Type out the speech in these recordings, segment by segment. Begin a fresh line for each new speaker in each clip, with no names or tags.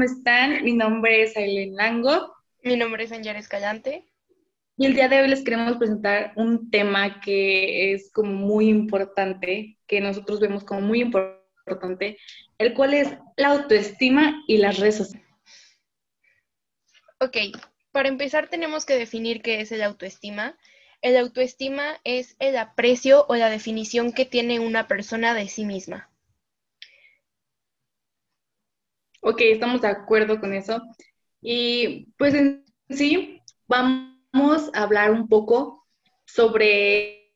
¿cómo están? Mi nombre es Aileen Lango.
Mi nombre es Anjar Escalante.
Y el día de hoy les queremos presentar un tema que es como muy importante, que nosotros vemos como muy importante, el cual es la autoestima y las redes sociales.
Ok, para empezar tenemos que definir qué es el autoestima. El autoestima es el aprecio o la definición que tiene una persona de sí misma.
Ok, estamos de acuerdo con eso. Y pues en sí, vamos a hablar un poco sobre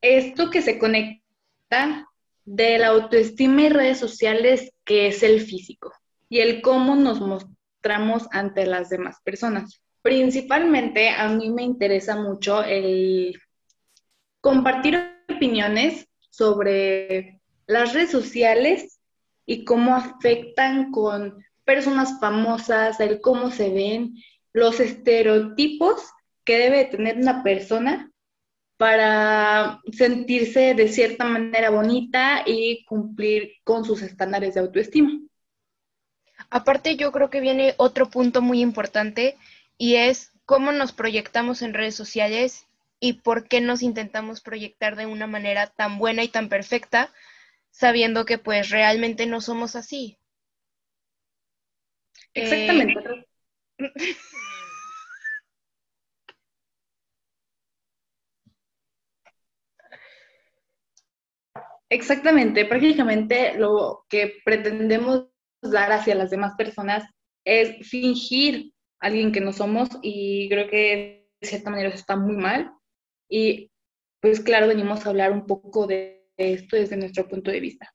esto que se conecta de la autoestima y redes sociales, que es el físico, y el cómo nos mostramos ante las demás personas. Principalmente a mí me interesa mucho el compartir opiniones sobre las redes sociales y cómo afectan con personas famosas, el cómo se ven, los estereotipos que debe tener una persona para sentirse de cierta manera bonita y cumplir con sus estándares de autoestima.
Aparte, yo creo que viene otro punto muy importante y es cómo nos proyectamos en redes sociales y por qué nos intentamos proyectar de una manera tan buena y tan perfecta sabiendo que pues realmente no somos así.
Exactamente. Eh, Exactamente, prácticamente lo que pretendemos dar hacia las demás personas es fingir a alguien que no somos y creo que de cierta manera eso está muy mal. Y pues claro, venimos a hablar un poco de esto desde nuestro punto de vista.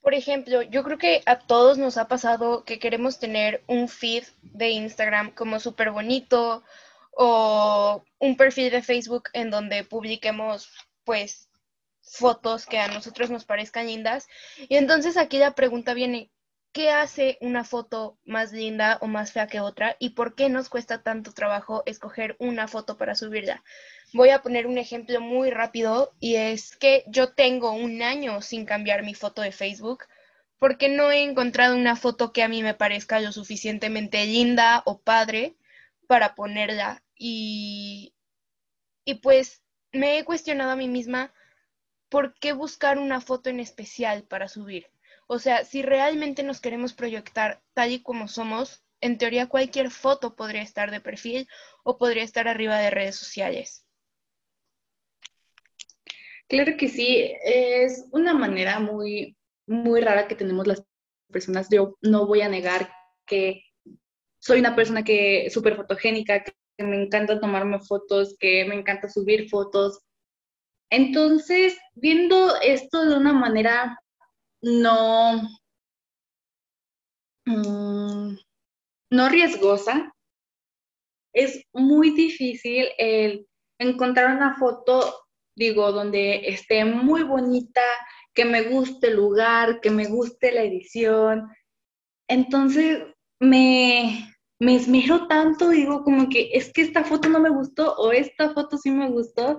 Por ejemplo, yo creo que a todos nos ha pasado que queremos tener un feed de Instagram como súper bonito o un perfil de Facebook en donde publiquemos pues fotos que a nosotros nos parezcan lindas. Y entonces aquí la pregunta viene, ¿qué hace una foto más linda o más fea que otra? ¿Y por qué nos cuesta tanto trabajo escoger una foto para subirla? Voy a poner un ejemplo muy rápido y es que yo tengo un año sin cambiar mi foto de Facebook porque no he encontrado una foto que a mí me parezca lo suficientemente linda o padre para ponerla. Y, y pues me he cuestionado a mí misma por qué buscar una foto en especial para subir. O sea, si realmente nos queremos proyectar tal y como somos, en teoría cualquier foto podría estar de perfil o podría estar arriba de redes sociales.
Claro que sí, es una manera muy, muy rara que tenemos las personas. Yo no voy a negar que soy una persona que súper fotogénica, que me encanta tomarme fotos, que me encanta subir fotos. Entonces, viendo esto de una manera no, mm, no riesgosa, es muy difícil el encontrar una foto digo, donde esté muy bonita, que me guste el lugar, que me guste la edición. Entonces, me, me esmero tanto, digo, como que es que esta foto no me gustó o esta foto sí me gustó.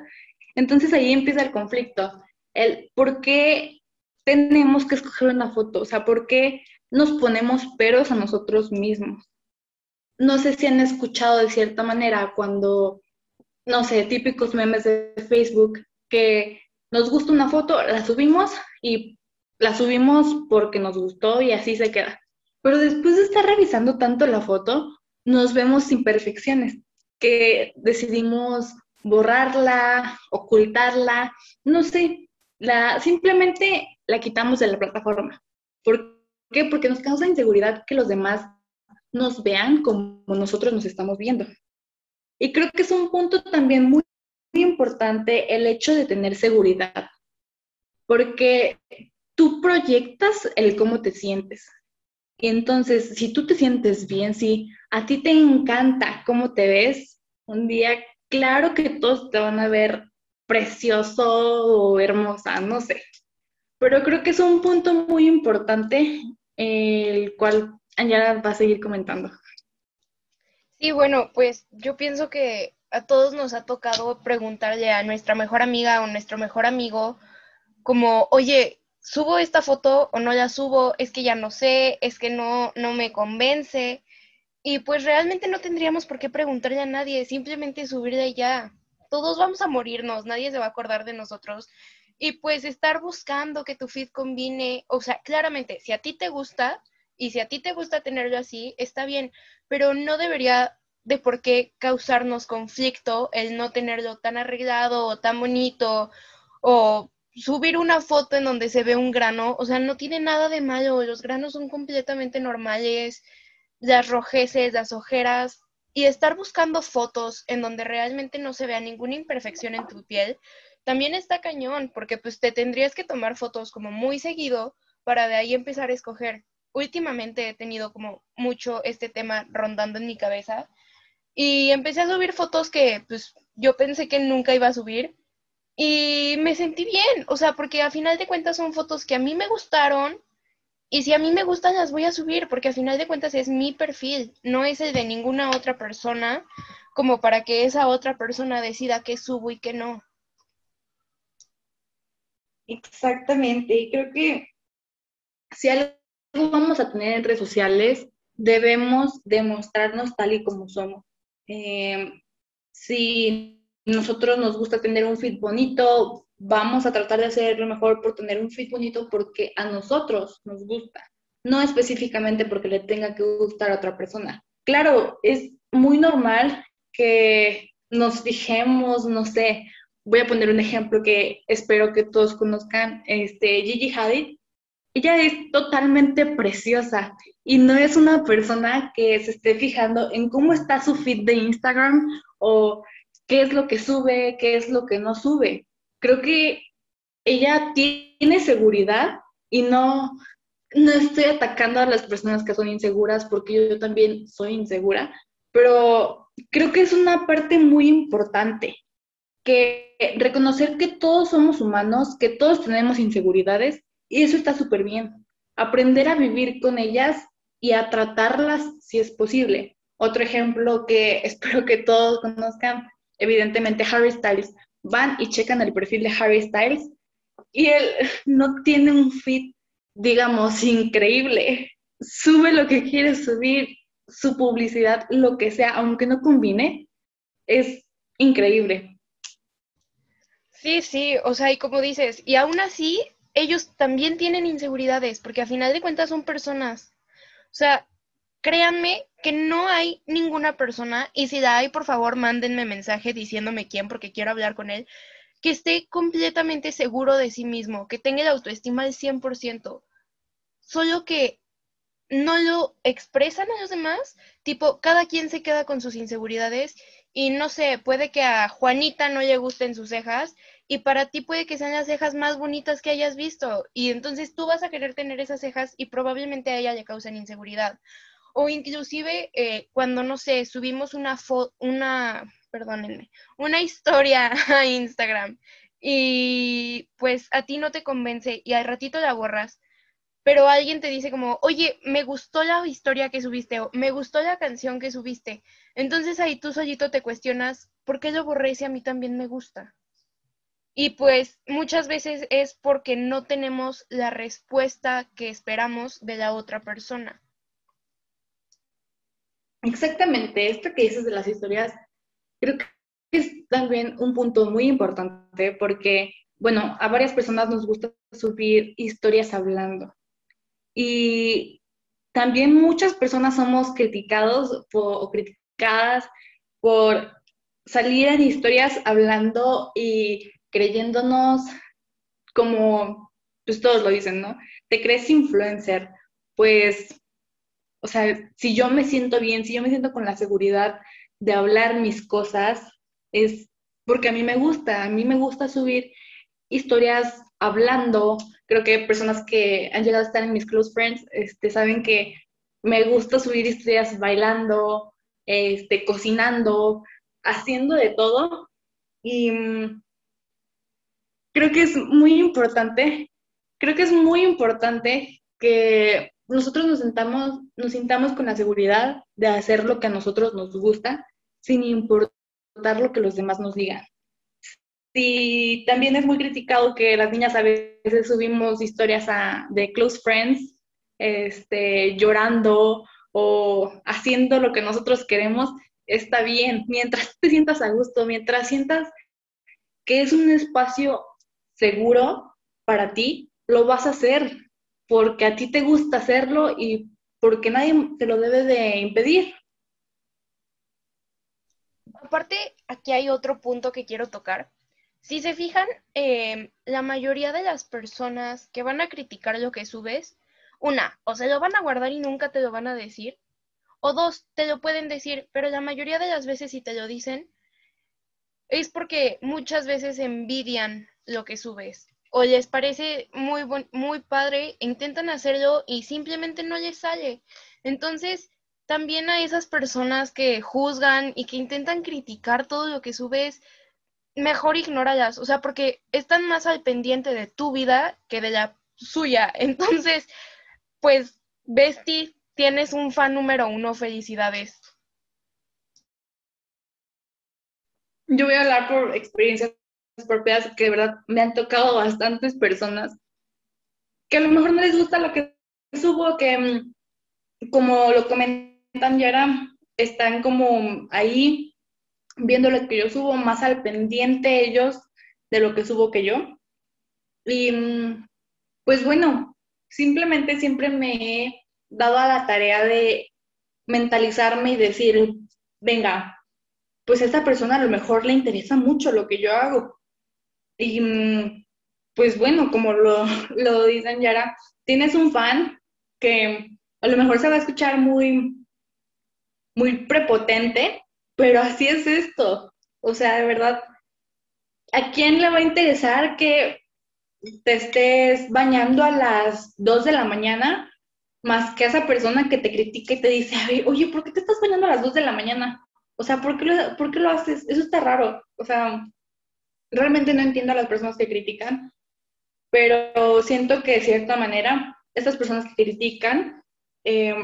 Entonces ahí empieza el conflicto. El por qué tenemos que escoger una foto, o sea, por qué nos ponemos peros a nosotros mismos. No sé si han escuchado de cierta manera cuando no sé, típicos memes de Facebook, que nos gusta una foto, la subimos y la subimos porque nos gustó y así se queda. Pero después de estar revisando tanto la foto, nos vemos imperfecciones, que decidimos borrarla, ocultarla, no sé, la, simplemente la quitamos de la plataforma. ¿Por qué? Porque nos causa inseguridad que los demás nos vean como nosotros nos estamos viendo. Y creo que es un punto también muy, importante el hecho de tener seguridad, porque tú proyectas el cómo te sientes. Y entonces, si tú te sientes bien, si a ti te encanta cómo te ves, un día, claro que todos te van a ver precioso o hermosa, no sé. Pero creo que es un punto muy importante, el cual Añara va a seguir comentando.
Y bueno, pues yo pienso que a todos nos ha tocado preguntarle a nuestra mejor amiga o nuestro mejor amigo como, oye, subo esta foto o no la subo, es que ya no sé, es que no, no me convence. Y pues realmente no tendríamos por qué preguntarle a nadie, simplemente subirle ya. Todos vamos a morirnos, nadie se va a acordar de nosotros. Y pues estar buscando que tu feed combine, o sea, claramente, si a ti te gusta y si a ti te gusta tenerlo así, está bien, pero no debería de por qué causarnos conflicto el no tenerlo tan arreglado o tan bonito o subir una foto en donde se ve un grano, o sea, no tiene nada de malo, los granos son completamente normales, las rojeces, las ojeras, y estar buscando fotos en donde realmente no se vea ninguna imperfección en tu piel, también está cañón, porque pues te tendrías que tomar fotos como muy seguido para de ahí empezar a escoger. Últimamente he tenido como mucho este tema rondando en mi cabeza y empecé a subir fotos que pues yo pensé que nunca iba a subir y me sentí bien, o sea, porque a final de cuentas son fotos que a mí me gustaron y si a mí me gustan las voy a subir porque a final de cuentas es mi perfil, no es el de ninguna otra persona como para que esa otra persona decida qué subo y qué no.
Exactamente, y creo que si algo vamos a tener en redes sociales, debemos demostrarnos tal y como somos. Eh, si nosotros nos gusta tener un fit bonito, vamos a tratar de hacer lo mejor por tener un fit bonito porque a nosotros nos gusta, no específicamente porque le tenga que gustar a otra persona. Claro, es muy normal que nos fijemos, no sé, voy a poner un ejemplo que espero que todos conozcan, este, Gigi Hadid. Ella es totalmente preciosa y no es una persona que se esté fijando en cómo está su feed de Instagram o qué es lo que sube, qué es lo que no sube. Creo que ella tiene seguridad y no, no estoy atacando a las personas que son inseguras porque yo también soy insegura, pero creo que es una parte muy importante que reconocer que todos somos humanos, que todos tenemos inseguridades y eso está súper bien. Aprender a vivir con ellas y a tratarlas si es posible. Otro ejemplo que espero que todos conozcan evidentemente Harry Styles, van y checan el perfil de Harry Styles y él no tiene un fit, digamos, increíble. Sube lo que quiere subir, su publicidad, lo que sea, aunque no combine, es increíble.
Sí, sí, o sea, y como dices, y aún así, ellos también tienen inseguridades, porque a final de cuentas son personas. O sea, créanme que no hay ninguna persona, y si la hay, por favor, mándenme mensaje diciéndome quién, porque quiero hablar con él, que esté completamente seguro de sí mismo, que tenga la autoestima al 100%, solo que no lo expresan a los demás, tipo, cada quien se queda con sus inseguridades y no sé, puede que a Juanita no le gusten sus cejas y para ti puede que sean las cejas más bonitas que hayas visto y entonces tú vas a querer tener esas cejas y probablemente a ella le causen inseguridad o inclusive eh, cuando, no sé, subimos una foto, una, perdónenme, una historia a Instagram y pues a ti no te convence y al ratito la borras, pero alguien te dice como, oye, me gustó la historia que subiste o me gustó la canción que subiste. Entonces ahí tú solito te cuestionas, ¿por qué lo borré si a mí también me gusta? Y pues muchas veces es porque no tenemos la respuesta que esperamos de la otra persona.
Exactamente, esto que dices de las historias, creo que es también un punto muy importante porque, bueno, a varias personas nos gusta subir historias hablando. Y también muchas personas somos criticados o criticadas por salir en historias hablando y creyéndonos como, pues todos lo dicen, ¿no? Te crees influencer. Pues o sea, si yo me siento bien, si yo me siento con la seguridad de hablar mis cosas, es porque a mí me gusta, a mí me gusta subir historias hablando. Creo que personas que han llegado a estar en mis close friends este, saben que me gusta subir historias bailando, este, cocinando, haciendo de todo. Y mm, creo que es muy importante, creo que es muy importante que nosotros nos sentamos, nos sintamos con la seguridad de hacer lo que a nosotros nos gusta, sin importar lo que los demás nos digan. si también es muy criticado que las niñas a veces subimos historias de close friends, este, llorando o haciendo lo que nosotros queremos, está bien, mientras te sientas a gusto, mientras sientas que es un espacio seguro para ti, lo vas a hacer porque a ti te gusta hacerlo y porque nadie te lo debe de impedir.
Aparte, aquí hay otro punto que quiero tocar. Si se fijan, em, la mayoría de las personas que van a criticar lo que subes, una, o se lo van a guardar y nunca te lo van a decir, o dos, te lo pueden decir, pero la mayoría de las veces si te lo dicen, es porque muchas veces envidian lo que subes o les parece muy, muy padre, intentan hacerlo y simplemente no les sale. Entonces, también a esas personas que juzgan y que intentan criticar todo lo que subes, mejor ignórala, o sea, porque están más al pendiente de tu vida que de la suya. Entonces, pues, Besti, tienes un fan número uno, felicidades.
Yo voy a hablar por experiencia propias que de verdad me han tocado bastantes personas que a lo mejor no les gusta lo que subo, que mm, como lo comentan Yara, están como ahí viendo lo que yo subo, más al pendiente ellos de lo que subo que yo. Y mm, pues bueno, simplemente siempre me he dado a la tarea de mentalizarme y decir, venga, pues a esta persona a lo mejor le interesa mucho lo que yo hago. Y mm, pues bueno, como lo, lo dicen Yara, tienes un fan que a lo mejor se va a escuchar muy, muy prepotente, pero así es esto. O sea, de verdad, ¿a quién le va a interesar que te estés bañando a las 2 de la mañana más que a esa persona que te critica y te dice, oye, ¿por qué te estás bañando a las 2 de la mañana? O sea, ¿por qué, ¿por qué lo haces? Eso está raro. O sea, realmente no entiendo a las personas que critican, pero siento que de cierta manera estas personas que critican eh,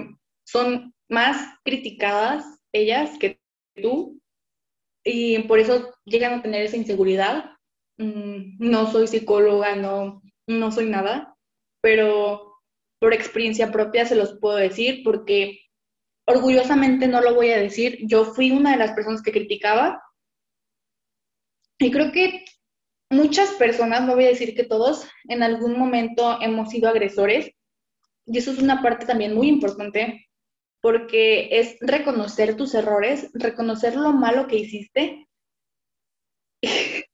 son más criticadas ellas que tú y por eso llegan a tener esa inseguridad. Mm, no soy psicóloga, no, no soy nada, pero por experiencia propia se los puedo decir porque orgullosamente no lo voy a decir. Yo fui una de las personas que criticaba y creo que muchas personas, no voy a decir que todos, en algún momento hemos sido agresores. Y eso es una parte también muy importante, porque es reconocer tus errores, reconocer lo malo que hiciste.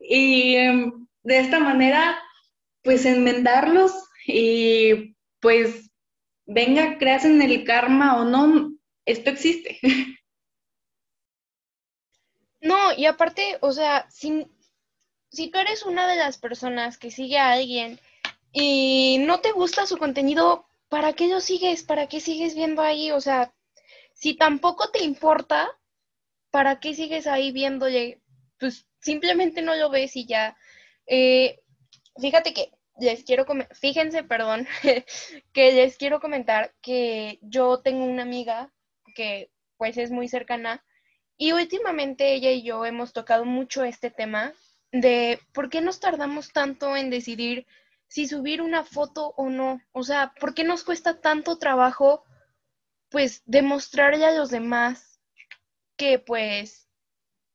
y em, de esta manera, pues enmendarlos y pues venga, creas en el karma o no, esto existe.
No, y aparte, o sea, si, si tú eres una de las personas que sigue a alguien y no te gusta su contenido, ¿para qué lo sigues? ¿Para qué sigues viendo ahí? O sea, si tampoco te importa, ¿para qué sigues ahí viéndole? Pues simplemente no lo ves y ya. Eh, fíjate que les quiero, fíjense, perdón, que les quiero comentar que yo tengo una amiga que pues es muy cercana y últimamente ella y yo hemos tocado mucho este tema de por qué nos tardamos tanto en decidir si subir una foto o no. O sea, ¿por qué nos cuesta tanto trabajo pues demostrarle a los demás que pues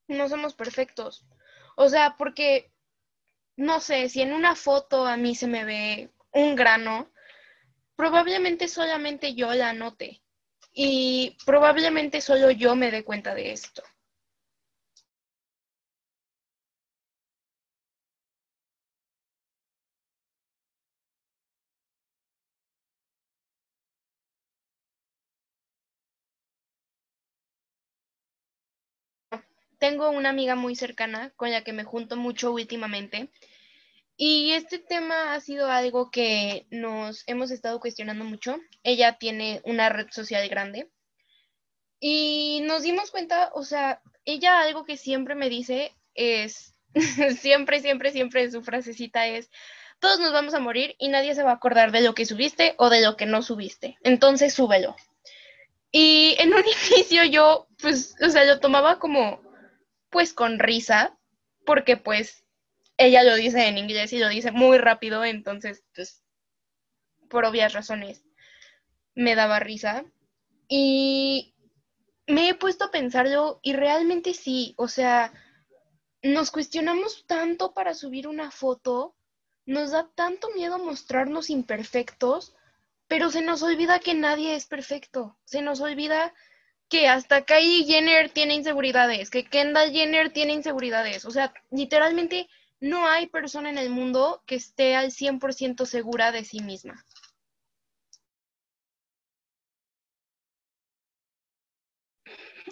no somos perfectos? O sea, porque no sé, si en una foto a mí se me ve un grano, probablemente solamente yo la note y probablemente solo yo me dé cuenta de esto. Tengo una amiga muy cercana con la que me junto mucho últimamente y este tema ha sido algo que nos hemos estado cuestionando mucho. Ella tiene una red social grande y nos dimos cuenta, o sea, ella algo que siempre me dice es, siempre, siempre, siempre su frasecita es, todos nos vamos a morir y nadie se va a acordar de lo que subiste o de lo que no subiste. Entonces súbelo. Y en un inicio yo, pues, o sea, lo tomaba como pues con risa, porque pues ella lo dice en inglés y lo dice muy rápido, entonces pues por obvias razones me daba risa. Y me he puesto a pensarlo y realmente sí, o sea, nos cuestionamos tanto para subir una foto, nos da tanto miedo mostrarnos imperfectos, pero se nos olvida que nadie es perfecto, se nos olvida que hasta Kylie Jenner tiene inseguridades, que Kendall Jenner tiene inseguridades, o sea, literalmente no hay persona en el mundo que esté al 100% segura de sí misma.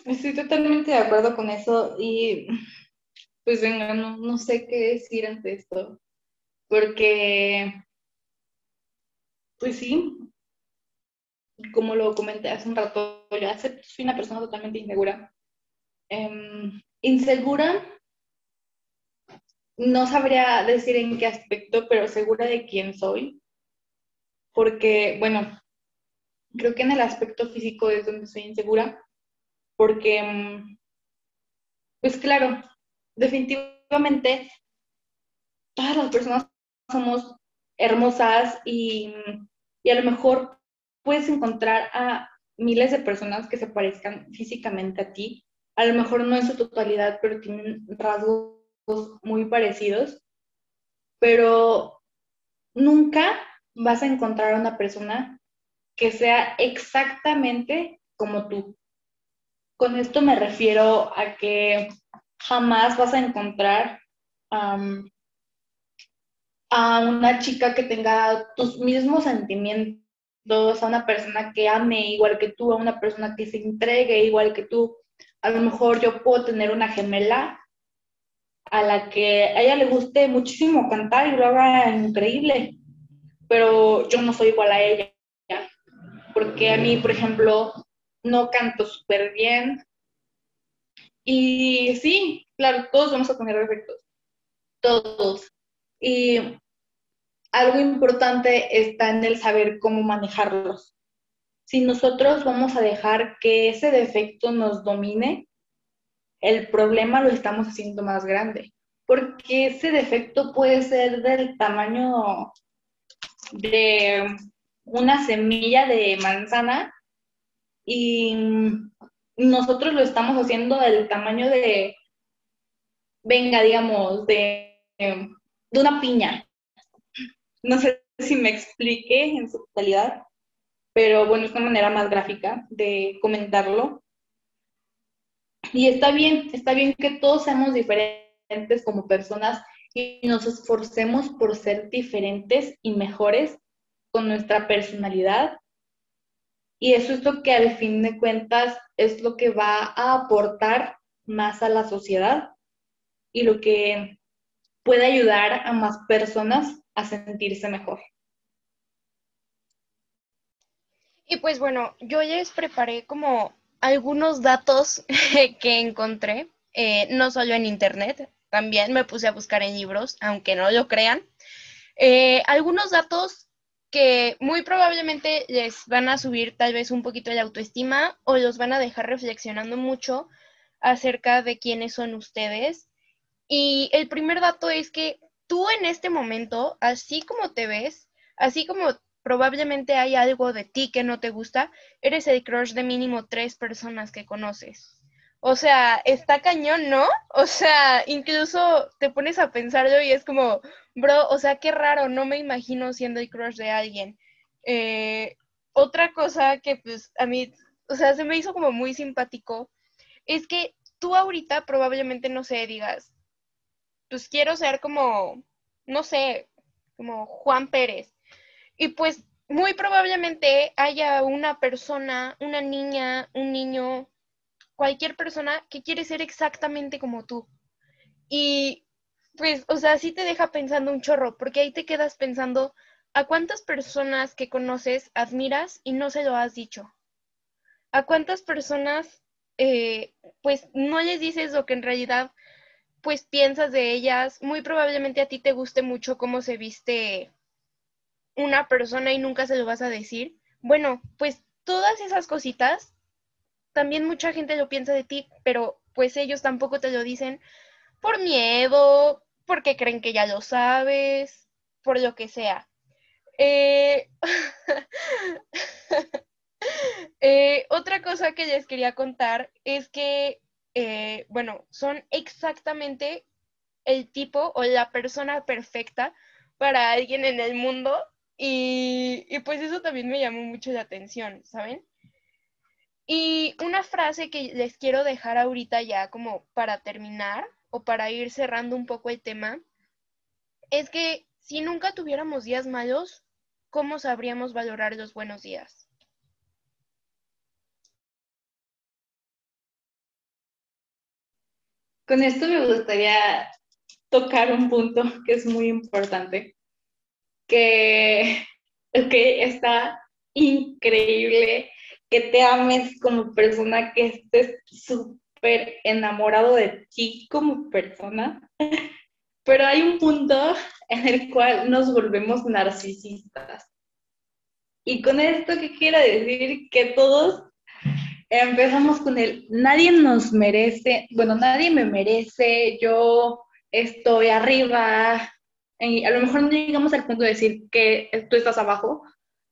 Estoy totalmente de acuerdo con eso y pues venga, no, sé qué decir ante esto, porque pues sí, como lo comenté hace un rato, yo soy una persona totalmente insegura. Em, insegura, no sabría decir en qué aspecto, pero segura de quién soy, porque, bueno, creo que en el aspecto físico es donde soy insegura, porque, mm, pues claro, definitivamente todas las personas somos hermosas y, y, a lo mejor puedes encontrar a miles de personas que se parezcan físicamente a ti, a lo mejor no en su totalidad, pero tienen rasgos muy parecidos, pero nunca vas a encontrar a una persona que sea exactamente como tú. Con esto me refiero a que jamás vas a encontrar a una chica que tenga tus mismos sentimientos, a una persona que ame igual que tú, a una persona que se entregue igual que tú. A lo mejor yo puedo tener una gemela a la que a ella le guste muchísimo cantar y lo haga increíble, pero yo no soy igual a ella, porque a mí, por ejemplo, no canto súper bien. Y sí, claro, todos vamos a tener defectos, todos. Y algo importante está en el saber cómo manejarlos. Si nosotros vamos a dejar que ese defecto nos domine, el problema lo estamos haciendo más grande, porque ese defecto puede ser del tamaño de una semilla de manzana y nosotros lo estamos haciendo del tamaño de, venga, digamos, de, una piña. No sé si me explique en su totalidad, pero bueno, es una manera más gráfica de comentarlo. Y está bien, está bien que todos seamos diferentes como personas y nos esforcemos por ser diferentes y mejores con nuestra personalidad y eso es lo que al fin de cuentas es lo que va a aportar más a la sociedad y lo que puede ayudar a más personas a sentirse mejor.
Y pues bueno, yo les preparé como algunos datos que encontré, eh, no solo en internet, también me puse a buscar en libros, aunque no lo crean. Eh, algunos datos que muy probablemente les van a subir tal vez un poquito la autoestima o los van a dejar reflexionando mucho acerca de quiénes son ustedes. Y el primer dato es que tú en este momento, así como te ves, así como probablemente hay algo de ti que no te gusta, eres el crush de mínimo tres personas que conoces. O sea, está cañón, ¿no? O sea, incluso te pones a pensarlo y es como, bro, o sea, qué raro, no me imagino siendo el crush de alguien. Eh, otra cosa que pues a mí, o sea, se me hizo como muy simpático, es que tú ahorita probablemente, no sé, digas, pues quiero ser como, no sé, como Juan Pérez. Y pues muy probablemente haya una persona, una niña, un niño cualquier persona que quiere ser exactamente como tú. Y pues, o sea, sí te deja pensando un chorro, porque ahí te quedas pensando a cuántas personas que conoces admiras y no se lo has dicho. A cuántas personas, eh, pues, no les dices lo que en realidad, pues, piensas de ellas. Muy probablemente a ti te guste mucho cómo se viste una persona y nunca se lo vas a decir. Bueno, pues todas esas cositas también mucha gente lo piensa de ti, pero pues ellos tampoco te lo dicen por miedo, porque creen que ya lo sabes, por lo que sea. Eh, eh, otra cosa que les quería contar es que, eh, bueno, son exactamente el tipo o la persona perfecta para alguien en el mundo y, pues eso también me llamó mucho la atención, ¿saben? Y una frase que les quiero dejar ahorita ya como para terminar o para ir cerrando un poco el tema, es que si nunca tuviéramos días malos, ¿cómo sabríamos valorar los buenos días?
Con esto me gustaría tocar un punto que es muy importante, que, que está increíble que te ames como persona, que estés súper enamorado de ti como persona, pero hay un punto en el cual nos volvemos narcisistas. Y con esto, ¿qué quiero decir? Que todos empezamos con el, nadie nos merece, bueno, nadie me merece, yo estoy arriba, a lo mejor no llegamos al punto de decir que tú estás abajo,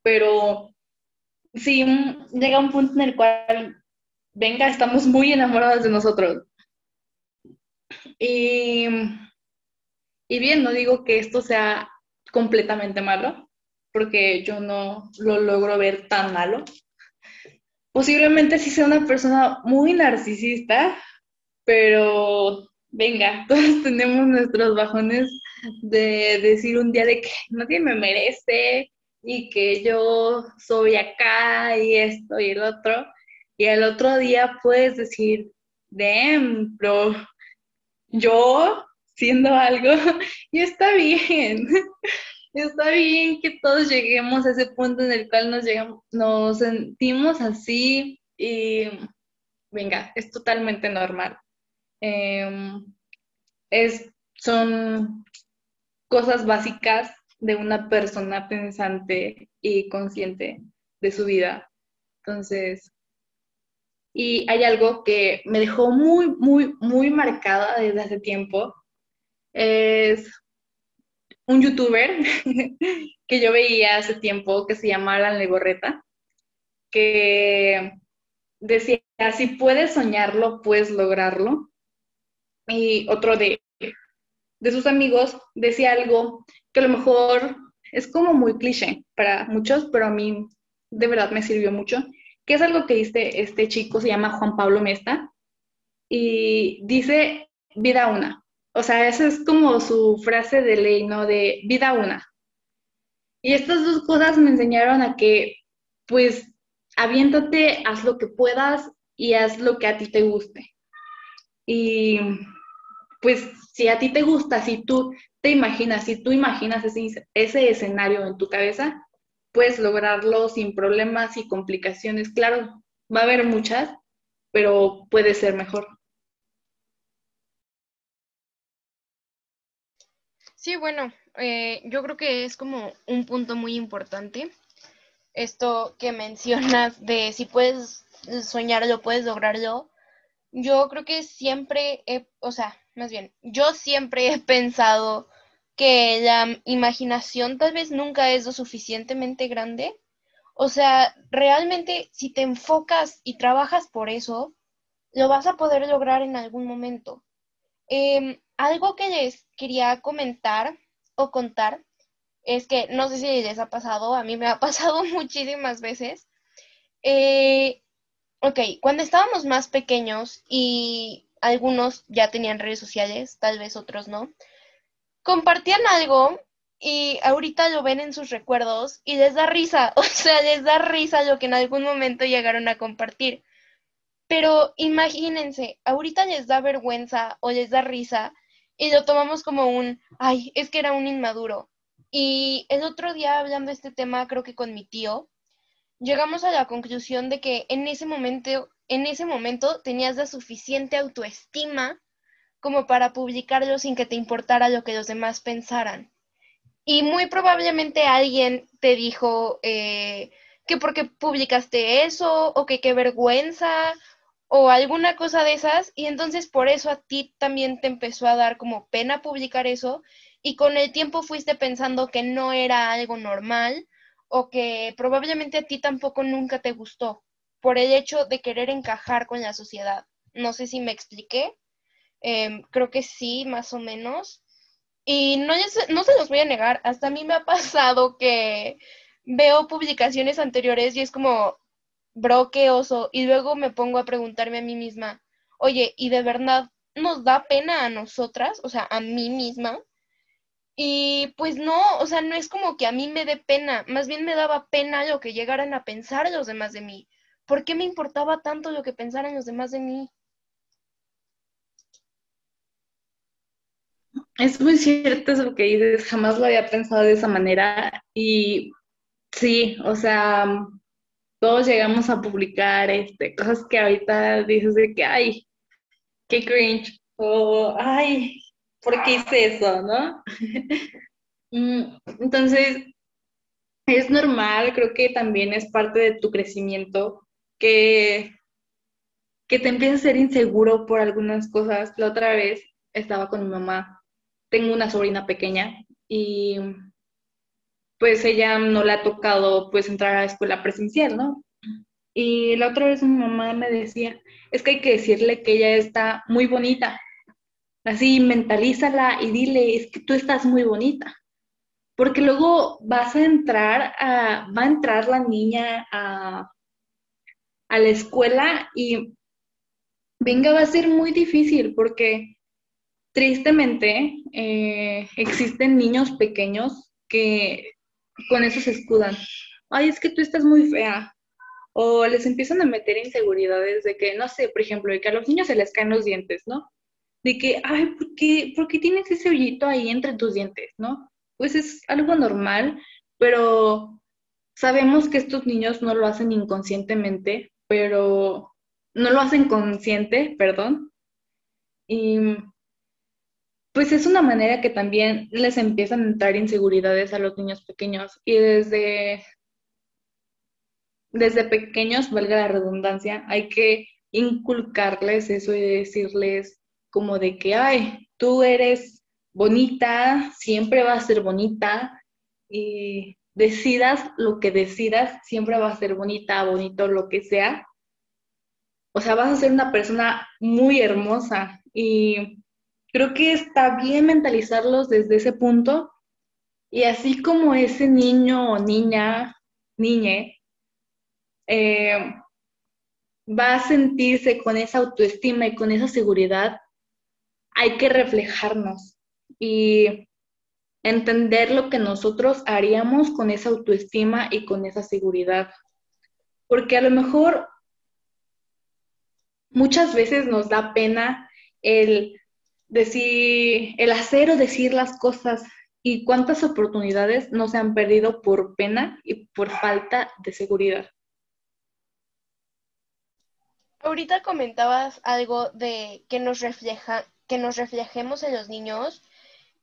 pero sí llega un punto en el cual, venga, estamos muy enamorados de nosotros. Y, y bien, no digo que esto sea completamente malo, porque yo no lo logro ver tan malo. Posiblemente sí sea una persona muy narcisista, pero venga, todos tenemos nuestros bajones de decir un día de que nadie me merece, y que yo soy acá y esto y el otro, y el otro día puedes decir, damn, bro, yo siendo algo, y está bien, está bien que todos lleguemos a ese punto en el cual nos, llegamos, nos sentimos así y venga, es totalmente normal. Em, es, son cosas básicas de una persona pensante y consciente de su vida. Entonces, y hay algo que me dejó muy, muy, muy marcada desde hace tiempo. Es un youtuber que yo veía hace tiempo que se llama Alan Legorreta, que decía, si puedes soñarlo, puedes lograrlo. Y otro de, de sus amigos decía algo que a lo mejor es como muy cliché para muchos, pero a mí de verdad me sirvió mucho, que es algo que dice este chico, se llama Juan Pablo Mesta, y dice vida una. O sea, esa es como su frase de ley, ¿no? De vida una. Y estas dos cosas me enseñaron a que, pues, aviéntate, haz lo que puedas y haz lo que a ti te guste. Y pues si a ti te gusta, si tú te imaginas, si tú imaginas ese, escenario en tu cabeza, puedes lograrlo sin problemas y complicaciones. Claro, va a haber muchas, pero puede ser mejor.
Sí, bueno, eh, yo creo que es como un punto muy importante. Esto que mencionas de si puedes soñarlo, puedes lograrlo. Yo creo que siempre, o sea, más bien, yo siempre he pensado que la imaginación tal vez nunca es lo suficientemente grande. O sea, realmente si te enfocas y trabajas por eso, lo vas a poder lograr en algún momento. Em, algo que les quería comentar o contar es que no sé si les ha pasado, a mí me ha pasado muchísimas veces. Eh, ok, cuando estábamos más pequeños y algunos ya tenían redes sociales, tal vez otros no, compartían algo y ahorita lo ven en sus recuerdos y les da risa, o sea, les da risa lo que en algún momento llegaron a compartir. Pero imagínense, ahorita les da vergüenza o les da risa y lo tomamos como un, ay, es que era un inmaduro. Y el otro día hablando de este tema, creo que con mi tío, llegamos a la conclusión de que en ese momento en ese momento tenías la suficiente autoestima como para publicarlo sin que te importara lo que los demás pensaran. Y muy probablemente alguien te dijo eh, que porque publicaste eso o que qué vergüenza o alguna cosa de esas y entonces por eso a ti también te empezó a dar como pena publicar eso y con el tiempo fuiste pensando que no era algo normal o que probablemente a ti tampoco nunca te gustó por el hecho de querer encajar con la sociedad. No sé si me expliqué, em, creo que sí, más o menos. Y no, no se los voy a negar, hasta a mí me ha pasado que veo publicaciones anteriores y es como, bro, qué oso. Y luego me pongo a preguntarme a mí misma, oye, ¿y de verdad nos da pena a nosotras? O sea, a mí misma. Y pues no, o sea, no es como que a mí me dé pena, más bien me daba pena lo que llegaran a pensar los demás de mí. ¿Por qué me importaba tanto lo que pensaran los demás de mí?
Es muy cierto eso que dices, jamás lo había pensado de esa manera y sí, o sea, todos llegamos a publicar este, cosas que ahorita dices de que, ay, qué cringe, o ay, ¿por qué hice eso, no? Mm, entonces, es normal, creo que también es parte de tu crecimiento que, que te empieces a ser inseguro por algunas cosas. La otra vez estaba con mi mamá, tengo una sobrina pequeña y pues ella no le ha tocado pues entrar a la escuela presencial, ¿no? Y la otra vez mi mamá me decía, es que hay que decirle que ella está muy bonita. Así, mentalízala y dile, es que tú estás muy bonita. Porque luego vas a entrar a, va a entrar la niña a, a la escuela y venga, va a ser muy difícil porque tristemente eh, existen niños pequeños que con eso se escudan. Ay, es que tú estás muy fea. O les empiezan a meter inseguridades de que, no sé, por ejemplo, de que a los niños se les caen los dientes, ¿no? De que, ay, ¿por qué, ¿por qué tienes ese hoyito ahí entre tus dientes, no? Pues es algo normal, pero sabemos que estos niños no lo hacen inconscientemente, pero no lo hacen consciente, perdón. Y pues es una manera que también les empiezan a entrar inseguridades a los niños pequeños y desde, desde pequeños, valga la redundancia, hay que inculcarles eso y decirles como de que, ay, tú eres bonita, siempre vas a ser bonita y decidas lo que decidas, siempre va a ser bonita, bonito, lo que sea. O sea, vas a ser una persona muy hermosa y creo que está bien mentalizarlos desde ese punto y así como ese niño o niña, niñe, eh, va a sentirse con esa autoestima y con esa seguridad, hay que reflejarnos y entender lo que nosotros haríamos con esa autoestima y con esa seguridad. Porque a lo mejor muchas veces nos da pena el decir, el hacer o decir las cosas y cuántas oportunidades no se han perdido por pena y por falta de seguridad.
Ahorita comentabas algo de que nos refleja, que nos reflejemos en los niños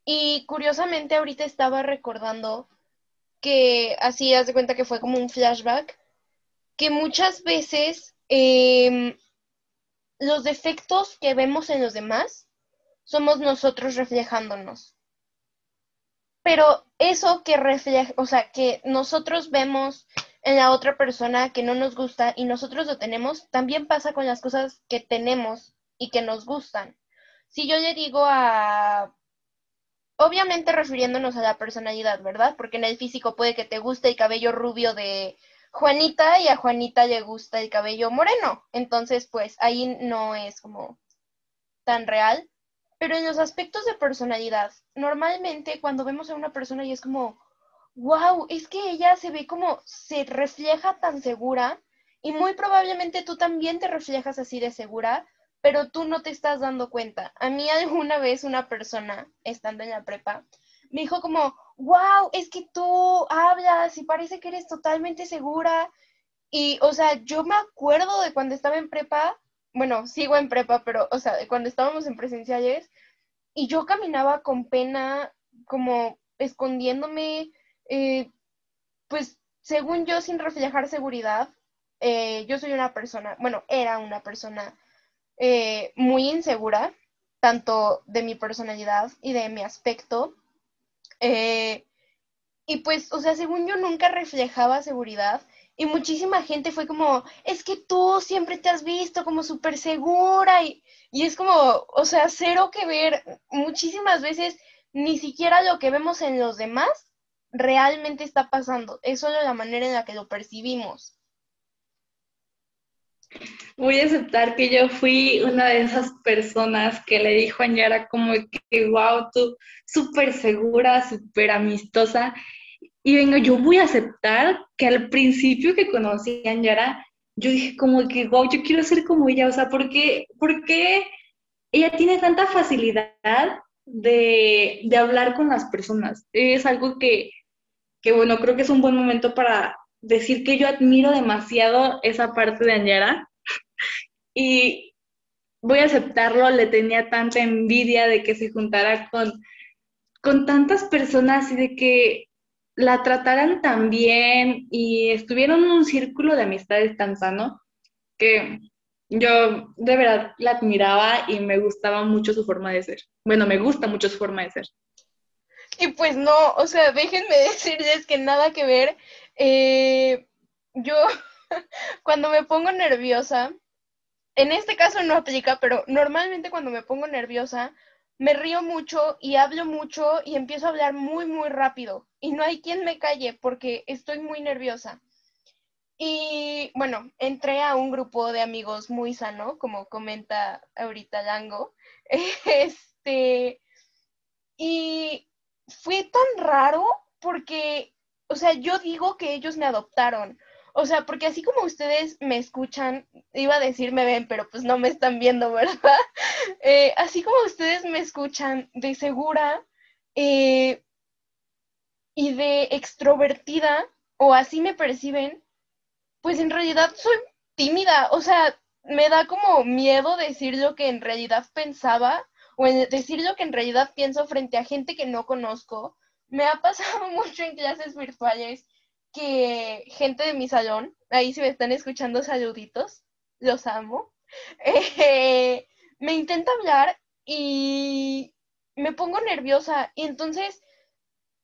y curiosamente ahorita estaba recordando que así haz de cuenta que fue como un flashback, que muchas veces em, los defectos que vemos en los demás somos nosotros reflejándonos. Pero eso que refleja, o sea, que nosotros vemos en la otra persona que no nos gusta y nosotros lo tenemos, también pasa con las cosas que tenemos y que nos gustan. Si yo le digo a, obviamente refiriéndonos a la personalidad, ¿verdad? Porque en el físico puede que te guste el cabello rubio de Juanita y a Juanita le gusta el cabello moreno. Entonces, pues ahí no es como tan real. Pero en los aspectos de personalidad, normalmente cuando vemos a una persona y es como, wow, es que ella se ve como, se refleja tan segura y muy probablemente tú también te reflejas así de segura, pero tú no te estás dando cuenta. A mí alguna vez una persona, estando en la prepa, me dijo como, wow, es que tú hablas y parece que eres totalmente segura. Y, o sea, yo me acuerdo de cuando estaba en prepa, bueno, sigo en prepa, pero, o sea, cuando estábamos en presenciales, y yo caminaba con pena, como escondiéndome, eh, pues, según yo, sin reflejar seguridad, eh, yo soy una persona, bueno, era una persona eh, muy insegura, tanto de mi personalidad y de mi aspecto. Eh, y pues, o sea, según yo nunca reflejaba seguridad. Y muchísima gente fue como, es que tú siempre te has visto como súper segura. Y, y es como, o sea, cero que ver. Muchísimas veces ni siquiera lo que vemos en los demás realmente está pasando. Es solo la manera en la que lo percibimos.
Voy a aceptar que yo fui una de esas personas que le dijo a Yara como que, wow, tú súper segura, súper amistosa. Y venga, yo voy a aceptar que al principio que conocí a Yara, yo dije como que, wow, yo quiero ser como ella. O sea, ¿por qué, por qué ella tiene tanta facilidad de, de hablar con las personas? Es algo que, que, bueno, creo que es un buen momento para decir que yo admiro demasiado esa parte de Anyara y voy a aceptarlo, le tenía tanta envidia de que se juntara con, con tantas personas y de que la trataran tan bien y estuvieron en un círculo de amistades tan sano que yo de verdad la admiraba y me gustaba mucho su forma de ser. Bueno, me gusta mucho su forma de ser.
Y pues no, o sea, déjenme decirles que nada que ver. Eh, yo, cuando me pongo nerviosa, en este caso no aplica, pero normalmente cuando me pongo nerviosa, me río mucho y hablo mucho y empiezo a hablar muy, muy rápido. Y no hay quien me calle porque estoy muy nerviosa. Y bueno, entré a un grupo de amigos muy sano, como comenta ahorita Lango. Este, y fue tan raro porque, o sea, yo digo que ellos me adoptaron. O sea, porque así como ustedes me escuchan, iba a decir me ven, pero pues no me están viendo, ¿verdad? Eh, así como ustedes me escuchan de segura eh, y de extrovertida, o así me perciben, pues en realidad soy tímida. O sea, me da como miedo decir lo que en realidad pensaba o decir lo que en realidad pienso frente a gente que no conozco. Me ha pasado mucho en clases virtuales que gente de mi salón, ahí si me están escuchando saluditos, los amo, eh, me intenta hablar y me pongo nerviosa. Y entonces,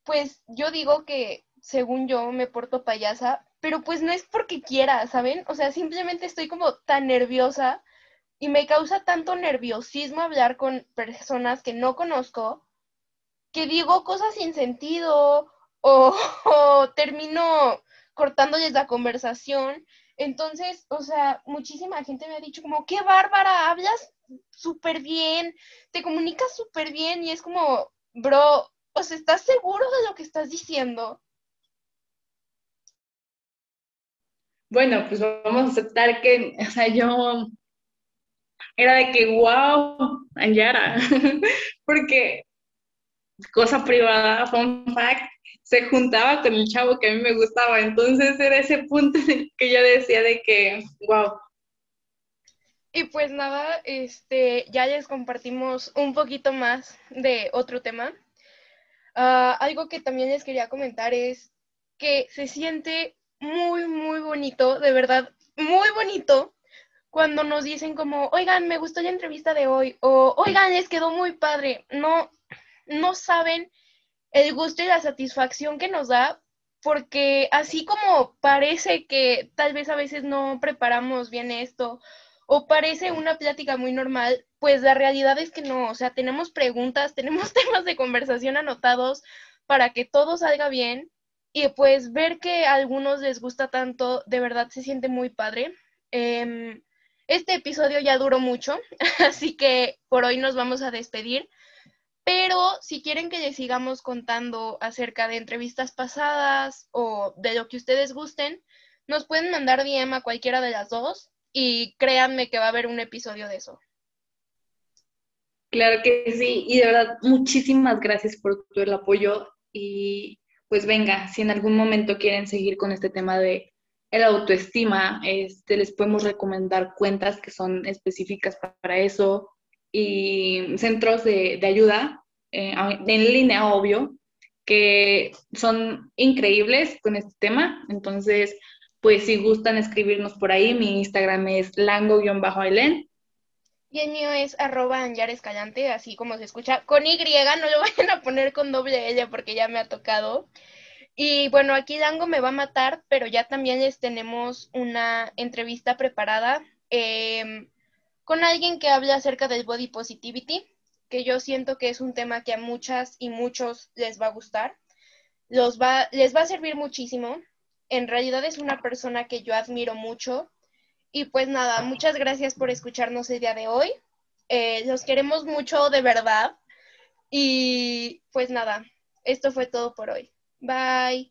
pues yo digo que según yo me porto payasa, pero pues no es porque quiera, ¿saben? O sea, simplemente estoy como tan nerviosa y me causa tanto nerviosismo hablar con personas que no conozco que digo cosas sin sentido o, termino cortándoles la conversación. Entonces, o sea, muchísima gente me ha dicho como, qué bárbara, hablas súper bien, te comunicas súper bien y es como, bro, o ¿estás seguro de lo que estás diciendo?
Bueno, pues vamos a aceptar que, o sea, yo era de que, wow, Anyara, porque cosa privada, fun fact, se juntaba con el chavo que a mí me gustaba. Entonces era ese punto que yo decía de que, wow.
Y pues nada, este, ya les compartimos un poquito más de otro tema. Ah, algo que también les quería comentar es que se siente muy, muy bonito, de verdad, muy bonito, cuando nos dicen como, oigan, me gustó la entrevista de hoy, o oigan, les quedó muy padre. No, no saben el gusto y la satisfacción que nos da, porque así como parece que tal vez a veces no preparamos bien esto, o parece una plática muy normal, pues la realidad es que no, o sea, tenemos preguntas, tenemos temas de conversación anotados para que todo salga bien y pues ver que a algunos les gusta tanto, de verdad se siente muy padre. Em, este episodio ya duró mucho, así que por hoy nos vamos a despedir. Pero si quieren que les sigamos contando acerca de entrevistas pasadas o de lo que ustedes gusten, nos pueden mandar DM a cualquiera de las dos y créanme que va a haber un episodio de eso.
Claro que sí, y de verdad muchísimas gracias por todo el apoyo y pues venga, si en algún momento quieren seguir con este tema de el autoestima, este, les podemos recomendar cuentas que son específicas para eso, y centros de, ayuda eh, en línea, obvio, que son increíbles con este tema. Entonces, pues si gustan escribirnos por ahí, mi Instagram es lango-elen.
Y el mío es arroba Escalante, así como se escucha, con Y, no lo vayan a poner con doble L porque ya me ha tocado. Y bueno, aquí Lango me va a matar, pero ya también les tenemos una entrevista preparada em, con alguien que habla acerca del body positivity, que yo siento que es un tema que a muchas y muchos les va a gustar. Les va a servir muchísimo. En realidad es una persona que yo admiro mucho. Y pues nada, muchas gracias por escucharnos el día de hoy. Eh, los queremos mucho de verdad. Y pues nada, esto fue todo por hoy. Bye.